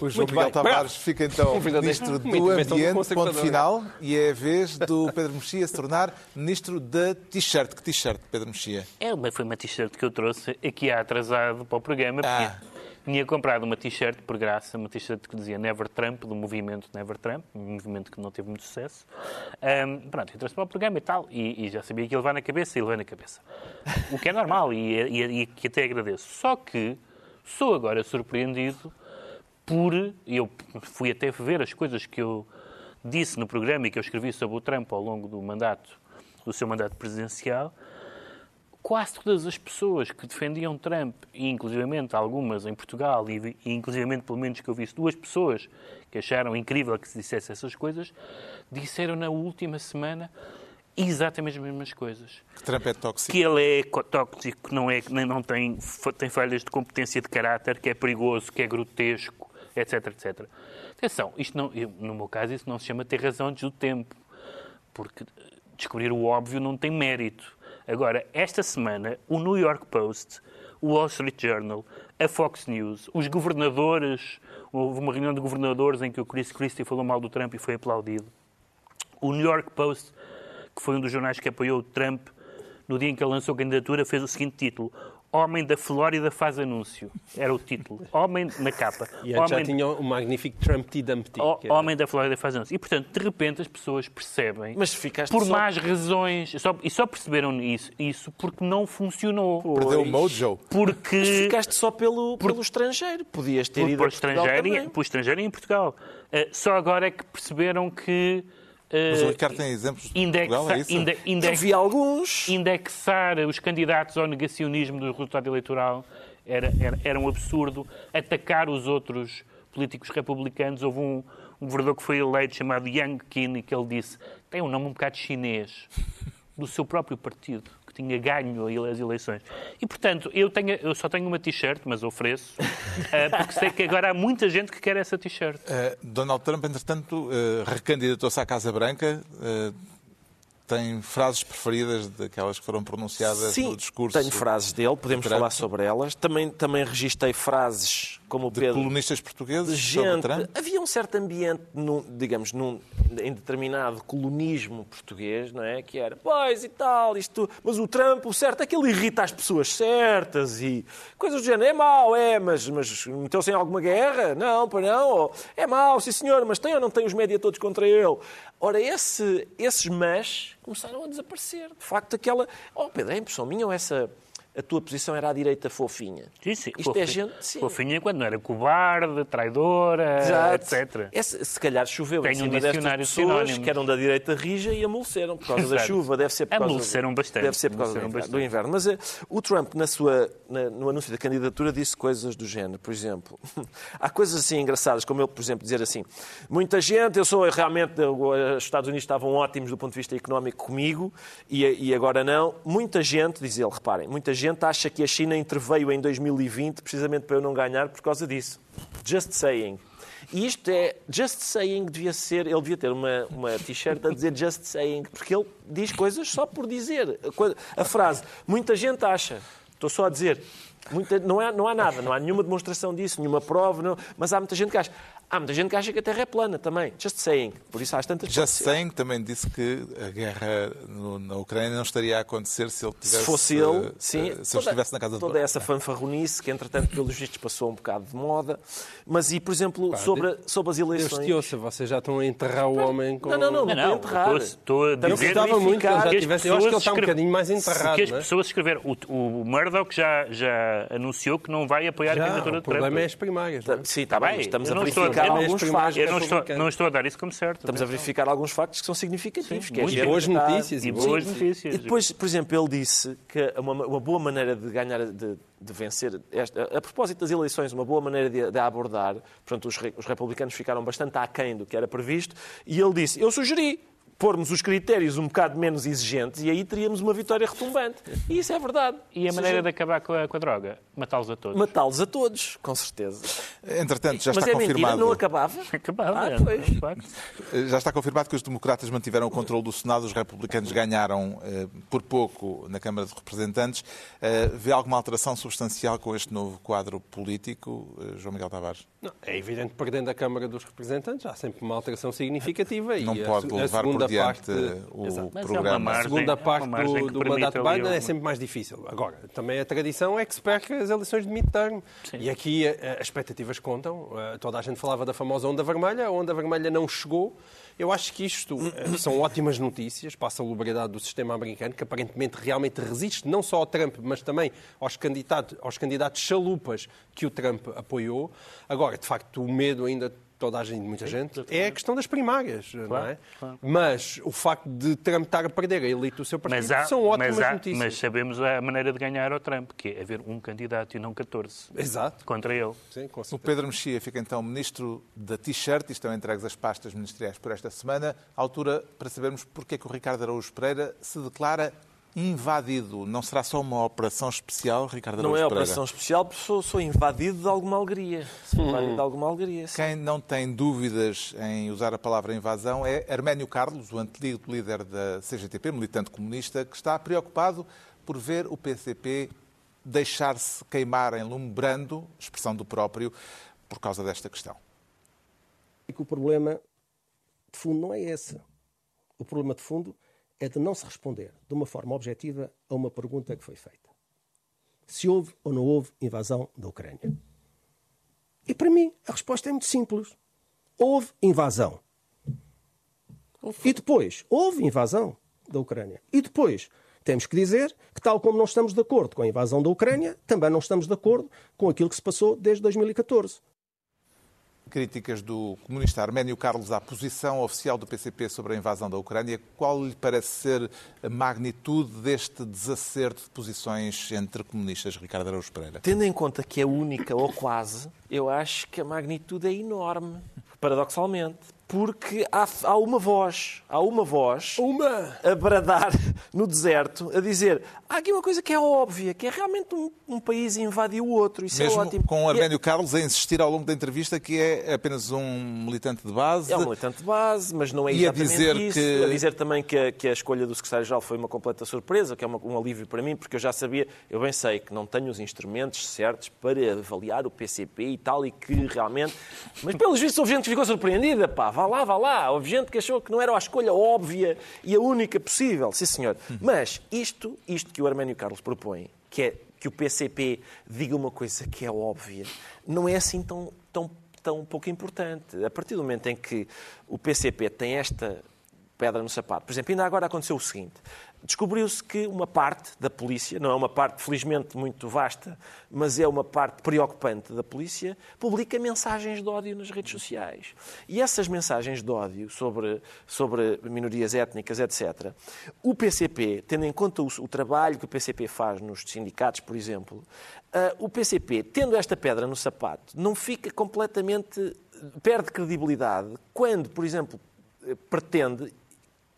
O João Muito Miguel bem. Tavares fica então. Ministro do Ambiente, ponto final, e é a vez do Pedro Mexia se tornar Ministro da T-shirt. Que T-shirt, Pedro Mexia? É, uma, foi uma t-shirt que eu trouxe aqui atrasado para o programa. Ah. Tinha, comprado uma t-shirt por graça, uma t-shirt que dizia Never Trump, do movimento Never Trump, um movimento que não teve muito sucesso. Ahm, pronto, eu trouxe para o programa e tal, e, e já sabia que ele vai na cabeça e ele vai na cabeça. O que é normal e, e- e que até agradeço. Só que sou agora surpreendido por. Eu fui até ver as coisas que eu disse no programa e que eu escrevi sobre o Trump ao longo do mandato, do seu mandato presidencial quase todas as pessoas que defendiam Trump, e inclusivamente algumas em Portugal, e, e inclusivamente pelo menos que eu visse duas pessoas que acharam incrível que se dissesse essas coisas, disseram na última semana exatamente as mesmas coisas. Que Trump é tóxico. Que ele é co- tóxico, que não, é, não tem, tem falhas de competência de caráter, que é perigoso, que é grotesco, etc, etc. Atenção, isto não, eu, no meu caso isso não se chama ter razão antes do tempo, porque descobrir o óbvio não tem mérito. Agora, esta semana, o New York Post, o Wall Street Journal, a Fox News, os governadores, houve uma reunião de governadores em que o Chris Christie falou mal do Trump e foi aplaudido. O New York Post, que foi um dos jornais que apoiou o Trump, no dia em que ele lançou a candidatura, fez o seguinte título: Homem da Flórida faz anúncio. Era o título. Homem na capa. E antes já Homem, tinha o magnífico Trumpty Dumpty. Era- Homem da Flórida faz anúncio. E, portanto, de repente as pessoas percebem, Mas ficaste por só- más razões, só- e só perceberam isso, isso porque não funcionou. Perdeu o mojo. Porque. Mas ficaste só pelo, pelo estrangeiro. Podias ter por, ido por a Portugal estrangeiro, e, por estrangeiro e em Portugal. Eh, só agora é que perceberam que. Eh, Mas o Ricardo tem exemplos de indexa- Portugal, é isso? inde- index- vi alguns. indexar os candidatos ao negacionismo do resultado eleitoral era, era, era um absurdo. Atacar os outros políticos republicanos. Houve um, um governador que foi eleito chamado Yang Qin que ele disse tem um nome um bocado chinês do seu próprio partido tinha ganho as eleições. E, portanto, eu, tenho, eu só tenho uma t-shirt, mas ofereço, eh, porque sei que agora há muita gente que quer essa t-shirt. Uh, Donald Trump, entretanto, uh, recandidatou-se à Casa Branca. Uh, tem frases preferidas daquelas que foram pronunciadas Sim, no discurso tenho frases dele, podemos Trump. falar sobre elas. Também, também registrei frases como o de Pedro. colunistas de portugueses sobre gente. Trump. Havia um certo ambiente, num, digamos, num, em determinado colonismo português, não é? Que era, pois e tal, isto. Mas o Trump, o certo é que ele irrita as pessoas certas e coisas do género. É mau, é, mas, mas meteu-se em alguma guerra? Não, para não. Ou, é mau, sim senhor, mas tem ou não tem os média todos contra ele? Ora, esse, esses mas começaram a desaparecer. De facto, aquela. Oh, Pedro, é impressão minha ou essa. A tua posição era à direita fofinha? Sim, sim. Isto Fofinha- é gente. Sim. Fofinha quando não era cobarde, traidora, Exato. etc. Se calhar choveu em Tenho um cima destas dicionário de pessoas que eram da direita rija e amoleceram por causa da Exato. chuva. Deve ser por causa Amoleceram bastante, Deve ser por causa do inverno. do inverno. Mas eh, o Trump, na sua, na- no anúncio da candidatura, disse coisas do género. Por exemplo, há coisas assim engraçadas, como ele, por exemplo, dizer assim: muita gente, eu sou realmente, os Estados Unidos estavam ótimos do ponto de vista económico comigo e, e agora não. Muita gente, diz ele, reparem, muita gente acha que a China interveio em 2020 precisamente para eu não ganhar por causa disso. Just saying. E isto é, just saying devia ser, ele devia ter uma, uma t-shirt a dizer just saying, porque ele diz coisas só por dizer. A frase, muita gente acha, estou só a dizer, muita- não, há, não há nada, não há nenhuma demonstração disso, nenhuma prova, não- mas há muita gente que acha. Há muita gente que acha que a Terra é plana também, just saying. Por isso há tantas Just saying também disse que a guerra no- na Ucrânia não estaria a acontecer se ele tivesse, Se fosse ele, eh, sim. eh, se ele estivesse na casa de Toda essa fanfarronice, que entretanto, pelos vistos, passou um bocado de moda. Mas, e, por exemplo, sobre, a- sobre as Deus eleições. te ouça, vocês já estão a enterrar o homem com... Não, não, não, não, Não, não, estou a enterrar. estou a- a dizer- a Gostava muito que ele já verificar- tivesse... Eu acho que ele está um bocadinho mais enterrado, que as é? pessoas escreveram. O, o Murdoch já, já anunciou que não vai apoiar a Já, candidatura o de Trump. problema é as primárias. não é? Sim, está bem, estamos eu a a verificar dizer- alguns factos. Eu não estou, não estou a dar isso como certo. Estamos a verificar alguns factos que são significativos. Sim, que é gente boas notícias, E e boas Sim. notícias. E depois, por exemplo, ele disse que uma, uma boa maneira de ganhar, de, de vencer, esta, a propósito das eleições, uma boa maneira de, de abordar, portanto, os, os republicanos ficaram bastante aquém do que era previsto, e ele disse, eu sugeri pormos os critérios um bocado menos exigentes e aí teríamos uma vitória retumbante. E isso é verdade. E a maneira gente de acabar com a, com a droga? Matá-los a todos. Matá-los a todos, com certeza. Entretanto, já Mas está é mentira, confirmado. não acabava? Acabava, Ah, é, pois. facto. Já está confirmado que os democratas mantiveram o controle do Senado, os republicanos ganharam eh, por pouco na Câmara de Representantes. Eh, vê alguma alteração substancial com este novo quadro político, eh, João Miguel Tavares? Não, é evidente que perdendo a Câmara dos Representantes há sempre uma alteração significativa Não e a pode a, levar por segunda diante parte, o é programa. A margem- segunda é parte do, do mandato de Biden é sempre mais difícil. Agora, também a tradição é que se perca as eleições de midterm. E aqui eh, as expectativas contam. Eh, Toda a gente falava da famosa onda vermelha. A onda vermelha não chegou. Eu acho que isto eh, são ótimas notícias para a salubridade do sistema americano, que aparentemente realmente resiste não só ao Trump, mas também aos candidatos, aos candidatos chalupas que o Trump apoiou. Agora, de facto, o medo ainda toda a gente, muita gente, é a questão das primárias, não é? claro. Mas o facto de Trump estar a perder a elite do seu partido Mas, há, são ótimas mas, há- notícias. mas sabemos a maneira de ganhar ao Trump, que é haver um candidato e não 14 Exato. contra ele. Sim, O. Pedro Mexia fica então ministro da T-shirt e estão entregues as pastas ministeriais por esta semana. À altura para sabermos porque é que o Ricardo Araújo Pereira se declara invadido. Não será só uma operação especial, Ricardo Não Araújo é Pereira? operação especial, porque sou, sou invadido de alguma alegria. Sou invadido de alguma alegria. sim. Quem não tem dúvidas em usar a palavra invasão é Arménio Carlos, o antigo líder da CGTP, militante comunista, que está preocupado por ver o PCP deixar-se queimar em lume brando, expressão do próprio, por causa desta questão. E que o problema de fundo não é esse. O problema de fundo é de não se responder de uma forma objetiva a uma pergunta que foi feita. Se houve ou não houve invasão da Ucrânia. E para mim, a resposta é muito simples. Houve invasão. E depois, houve invasão da Ucrânia. E depois, temos que dizer que, tal como não estamos de acordo com a invasão da Ucrânia, também não estamos de acordo com aquilo que se passou desde 2014. Críticas do comunista Arménio Carlos à posição oficial do PCP sobre a invasão da Ucrânia. Qual lhe parece ser a magnitude deste desacerto de posições entre comunistas, Ricardo Araújo Pereira? Tendo em conta que é única ou quase, eu acho que a magnitude é enorme, paradoxalmente. Porque há, há uma voz, há uma voz Uma! a bradar no deserto, a dizer há aqui uma coisa que é óbvia, que é realmente um, um país invadiu o outro. Isso Mesmo é ótimo. com o é- Arménio Carlos a insistir ao longo da entrevista que é apenas um militante de base. É um militante de base, mas não é E a exatamente dizer isso. que- A dizer também que a, que a escolha do secretário-geral foi uma completa surpresa, que é uma- um alívio para mim, porque eu já sabia, eu bem sei que não tenho os instrumentos certos para avaliar o PCP e tal, e que realmente... Mas pelos vistos houve gente que ficou surpreendida, pá, vá lá, vá lá. Houve gente que achou que não era a escolha óbvia e a única possível, sim senhor. Mas isto, isto que o Arménio Carlos propõe, que é que o PCP diga uma coisa que é óbvia, não é assim tão, tão, tão pouco importante. A partir do momento em que o PCP tem esta pedra no sapato. Por exemplo, ainda agora aconteceu o seguinte. Descobriu-se que uma parte da polícia, não é uma parte felizmente muito vasta, mas é uma parte preocupante da polícia, publica mensagens de ódio nas redes sociais. E essas mensagens de ódio sobre, sobre minorias étnicas, etc., o PCP, tendo em conta o, o trabalho que o PCP faz nos sindicatos, por exemplo, uh, o PCP, tendo esta pedra no sapato, não fica completamente. perde credibilidade quando, por exemplo, pretende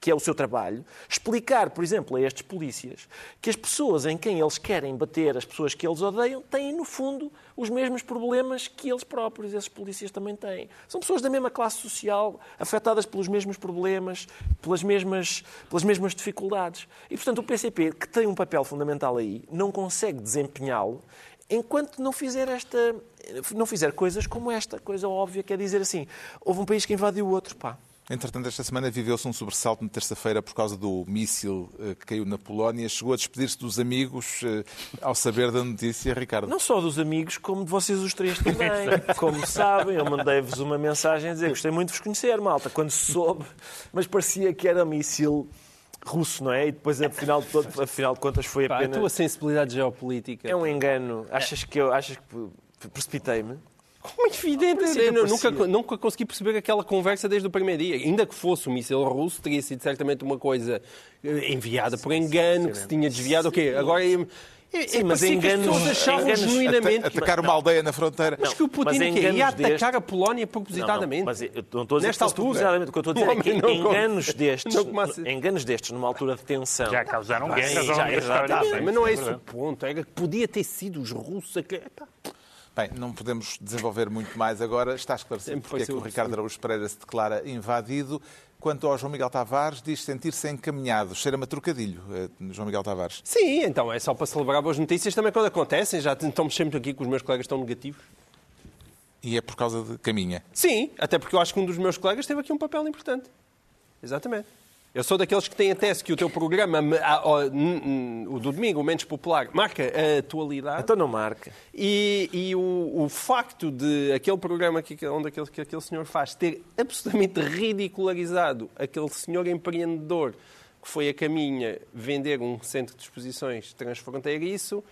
que é o seu trabalho, explicar, por exemplo, a estes polícias que as pessoas em quem eles querem bater, as pessoas que eles odeiam, têm, no fundo, os mesmos problemas que eles próprios, esses polícias também têm. São pessoas da mesma classe social, afetadas pelos mesmos problemas, pelas mesmas, pelas mesmas dificuldades. E, portanto, o PCP, que tem um papel fundamental aí, não consegue desempenhá-lo enquanto não fizer esta não fizer coisas como esta, coisa óbvia, que é dizer assim, houve um país que invadiu o outro, pá. Entretanto, esta semana viveu-se um sobressalto na terça-feira por causa do míssil eh, que caiu na Polónia. Chegou a despedir-se dos amigos eh, ao saber da notícia, Ricardo? Não só dos amigos, como de vocês os três também. como sabem, eu mandei-vos uma mensagem a dizer gostei muito de vos conhecer, malta, quando se soube, mas parecia que era míssil russo, não é? E depois, afinal de, todo, afinal de contas, foi Pá, apenas... A tua sensibilidade geopolítica... É um engano. Achas que eu achas que precipitei-me? Como é evidente, eu nunca, nunca consegui perceber aquela conversa desde o primeiro dia. Ainda que fosse um míssil russo, teria sido certamente uma coisa eh, enviada por engano, que se tinha desviado. Ok, agora. É, Sim, mas enganos, todos achavam enganos, genuinamente. Atacar uma aldeia na fronteira. Mas que o Putin que ia atacar deste... a Polónia propositadamente. Não, não, mas eu não estou a dizer Nesta altura, propositadamente. O que eu estou a dizer é que enganos destes, enganos destes, numa altura de tensão. Já causaram guerra. Já, já, mas não é esse o ponto. Era que podia ter sido os russos a. Bem, não podemos desenvolver muito mais agora. Está esclarecido porque é que o Ricardo Araújo Pereira se declara invadido. Quanto ao João Miguel Tavares, diz sentir-se encaminhado. Cheira-me a trocadilho, eh, João Miguel Tavares. Sim, então é só para celebrar boas notícias também quando acontecem. Já estamos sempre aqui que os meus colegas estão negativos. E é por causa de caminha? Sim, até porque eu acho que um dos meus colegas teve aqui um papel importante. Exatamente. Eu sou daqueles que têm a tese que o teu programa, o do domingo, o menos popular, marca a atualidade. Então não marca. E, e o, o, facto de aquele programa que, onde aquele, que aquele senhor faz ter absolutamente ridicularizado aquele senhor empreendedor que foi a caminha vender um centro de exposições transfronteiriço,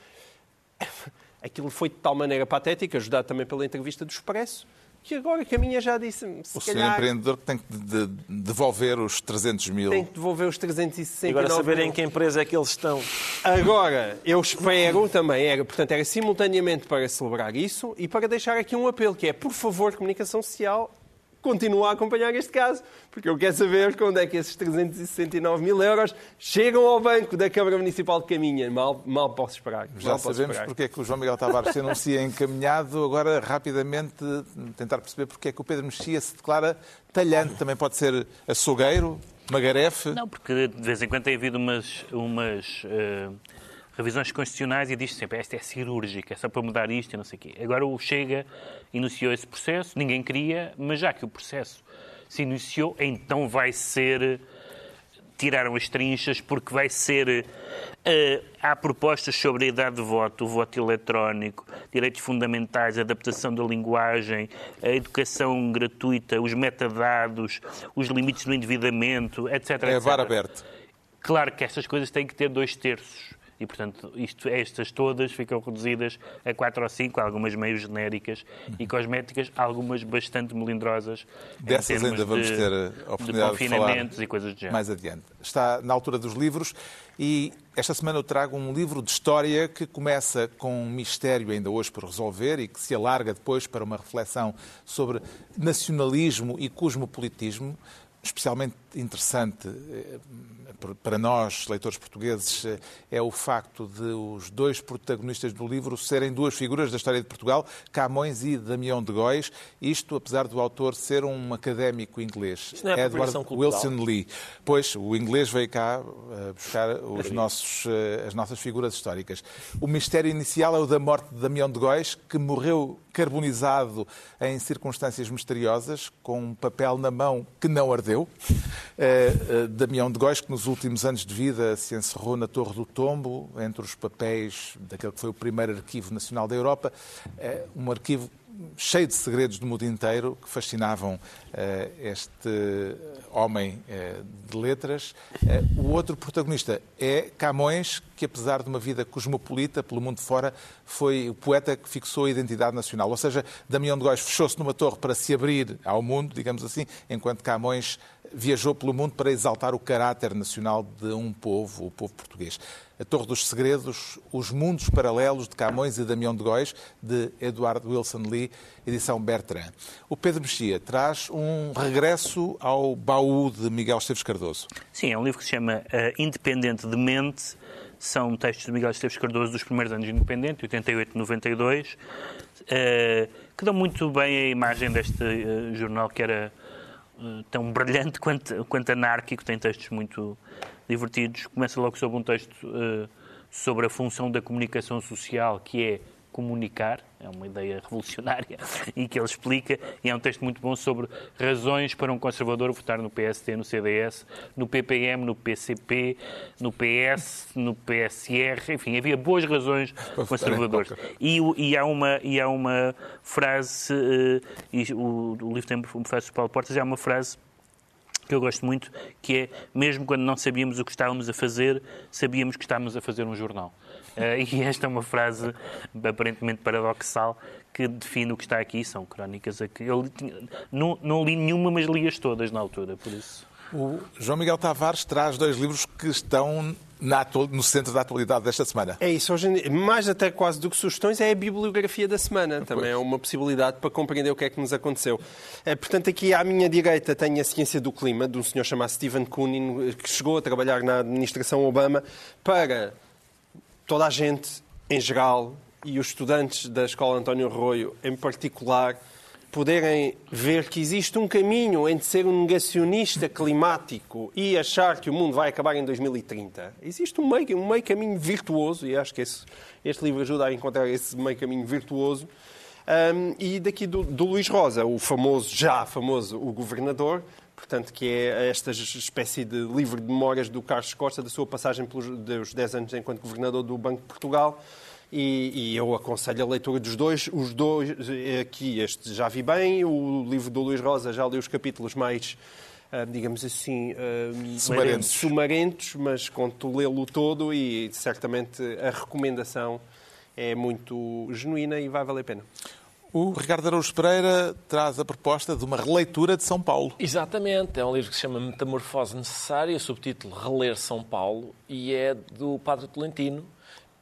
aquilo foi de tal maneira patético, ajudado também pela entrevista do Expresso, que agora que a minha já disse se O senhor empreendedor que tem que de, de, devolver os 300 mil. Tem que devolver os 369 E agora saber em que empresa é que eles estão. Agora, eu espero também, era, portanto, era simultaneamente para celebrar isso e para deixar aqui um apelo, que é, por favor, comunicação social, continua a acompanhar este caso, porque eu quero saber quando é que esses 369 mil euros chegam ao banco da Câmara Municipal de Caminha. Mal, mal posso esperar. Já mal sabemos esperar. porque é que o João Miguel Tavares se anuncia encaminhado. Agora, rapidamente, tentar perceber porque é que o Pedro Mexia se declara talhante. Também pode ser açougueiro, magarefe. Não, porque de vez em quando tem havido umas... umas uh revisões constitucionais e diz sempre esta é cirúrgica, é só para mudar isto e não sei o quê. Agora o Chega iniciou esse processo, ninguém queria, mas já que o processo se iniciou, então vai ser. Tiraram as trinchas porque vai ser. Uh, há propostas sobre a idade de voto, o voto eletrónico, direitos fundamentais, adaptação da linguagem, a educação gratuita, os metadados, os limites do endividamento, etc. É a bar aberto. Claro que essas coisas têm que ter dois terços e, portanto, isto, estas todas ficam reduzidas a quatro ou cinco, algumas meio genéricas e cosméticas, algumas bastante melindrosas. Dessas ainda vamos de, ter a oportunidade de, de falar e coisas do género. mais adiante. Está na altura dos livros e esta semana eu trago um livro de história que começa com um mistério ainda hoje por resolver e que se alarga depois para uma reflexão sobre nacionalismo e cosmopolitismo, especialmente interessante eh, para nós, leitores portugueses, eh, é o facto de os dois protagonistas do livro serem duas figuras da história de Portugal, Camões e Damião de Góis, isto apesar do autor ser um académico inglês, é Edward Wilson Lee. Pois, o inglês veio cá eh, buscar os nossos, as nossas figuras históricas. O mistério inicial é o da morte de Damião de Góis, que morreu carbonizado em circunstâncias misteriosas, com um papel na mão que não ardeu. Uh, uh, Damião de Góis, que nos últimos anos de vida se encerrou na Torre do Tombo, entre os papéis daquele que foi o primeiro arquivo nacional da Europa, uh, um arquivo cheio de segredos do mundo inteiro que fascinavam este homem uh, de letras. O outro protagonista é Camões, que apesar de uma vida cosmopolita pelo mundo fora, foi o poeta que fixou a identidade nacional. Ou seja, Damião de Góis fechou-se numa torre para se abrir ao mundo, digamos assim, enquanto Camões viajou pelo mundo para exaltar o caráter nacional de um povo, o povo português. A Torre dos Segredos, Os Mundos Paralelos de Camões e Damião de Góis, de Edward Wilson Lee, edição Bertrand. O Pedro Mexia traz um regresso ao baú de Miguel Esteves Cardoso. Sim, é um livro que se chama uh, Independente de Mente. São textos de Miguel Esteves Cardoso dos primeiros anos de Independente, 88 e 92, uh, que dão muito bem a imagem deste uh, jornal que era tão brilhante quanto, quanto anárquico, tem textos muito divertidos. Começa logo sobre um texto sobre a função da comunicação social, que é comunicar, é uma ideia revolucionária e que ele explica, e é um texto muito bom sobre razões para um conservador votar no PST, no CDS, no PPM, no PCP, no PS, no PSR, enfim, havia boas razões conservadores. E, e, há, uma, e há uma frase, uh, e o, o livro tem um professor Paulo Portas, há uma frase que eu gosto muito, que é, mesmo quando não sabíamos o que estávamos a fazer, sabíamos que estávamos a fazer um jornal. Uh, e esta é uma frase aparentemente paradoxal que define o que está aqui. São crónicas a que eu não, não li nenhuma, mas li-as todas na altura, por isso. O João Miguel Tavares traz dois livros que estão no centro da atualidade desta semana. É isso, hoje, mais até quase do que sugestões, é a bibliografia da semana. Também pois. é uma possibilidade para compreender o que é que nos aconteceu. É, portanto, aqui à minha direita tenho a Ciência do Clima, de um senhor chamado Stephen Koonin, que chegou a trabalhar na administração Obama para toda a gente, em geral, e os estudantes da Escola António Arroio, em particular, poderem ver que existe um caminho entre ser um negacionista climático e achar que o mundo vai acabar em 2030. Existe um meio, um meio caminho virtuoso, e acho que esse, este livro ajuda a encontrar esse meio caminho virtuoso. Um, e daqui do, do Luís Rosa, o famoso, já famoso, o governador, portanto, que é esta espécie de livro de memórias do Carlos Costa, da sua passagem pelos 10 anos enquanto governador do Banco de Portugal. E, e, eu aconselho a leitura dos dois. Os dois, aqui, este já vi bem, o livro do Luís Rosa já li os capítulos mais, ah, digamos assim, ah, sumarentos. sumarentos, mas conto lê-lo todo e certamente a recomendação é muito genuína e vai valer a pena. O Ricardo Araújo Pereira traz a proposta de uma releitura de São Paulo. Exatamente, é um livro que se chama Metamorfose Necessária, subtítulo Reler São Paulo, e é do Padre Tolentino,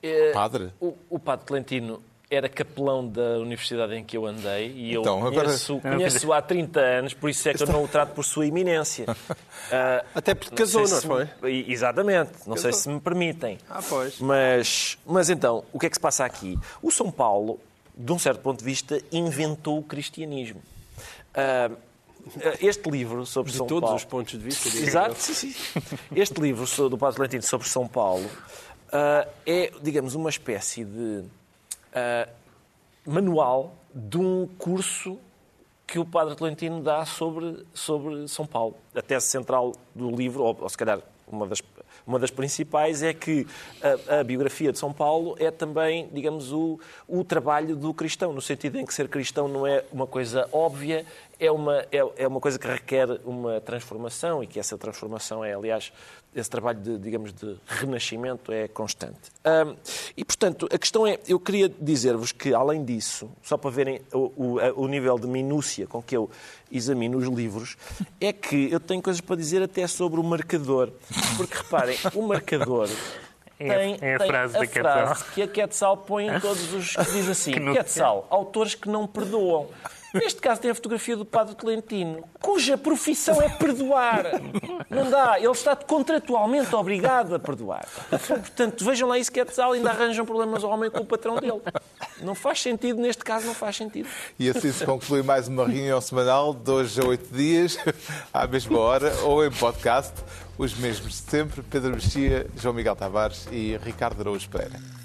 é, padre? O, o padre Clentino era capelão da universidade em que eu andei e eu então, agora... conheço, conheço há 30 anos, por isso é que eu não o trato por sua eminência. Uh, Até porque casou, não, não foi? Exatamente, não casou. sei se me permitem. Ah, pois. Mas, mas então, o que é que se passa aqui? O São Paulo, de um certo ponto de vista, inventou o cristianismo. Uh, este livro sobre de São Paulo... De todos os pontos de vista. Exato. Este livro do Padre Clentino sobre São Paulo uh, é, digamos, uma espécie de uh, manual de um curso que o Padre Tolentino dá sobre, sobre São Paulo. A tese central do livro, ou, ou se calhar uma das, uma das principais, é que a, a, biografia de São Paulo é também, digamos, o, o trabalho do cristão, no sentido em que ser cristão não é uma coisa óbvia, é uma, é, é uma coisa que requer uma transformação e que essa transformação é, aliás, esse trabalho de, digamos, de renascimento é constante. E, portanto, a questão é, eu queria dizer-vos que, além disso, só para verem o, o, o, nível de minúcia com que eu examino os livros, é que eu tenho coisas para dizer até sobre o marcador. Porque, reparem, o marcador... Tem, é, a, frase a frase que a Quetzal põe em todos os... que diz assim, que Quetzal, autores que não perdoam. Neste caso tem a fotografia do Padre Tolentino, cuja profissão é perdoar. Não dá, ele está contratualmente obrigado a perdoar. Portanto, vejam lá isso que é pesado, ainda arranjam problemas ao homem com o patrão dele. Não faz sentido, neste caso não faz sentido. E assim se conclui mais uma reunião semanal, hoje a oito dias, à mesma hora, ou em podcast, os mesmos de sempre, Pedro Mexia, João Miguel Tavares e Ricardo Araújo Pereira.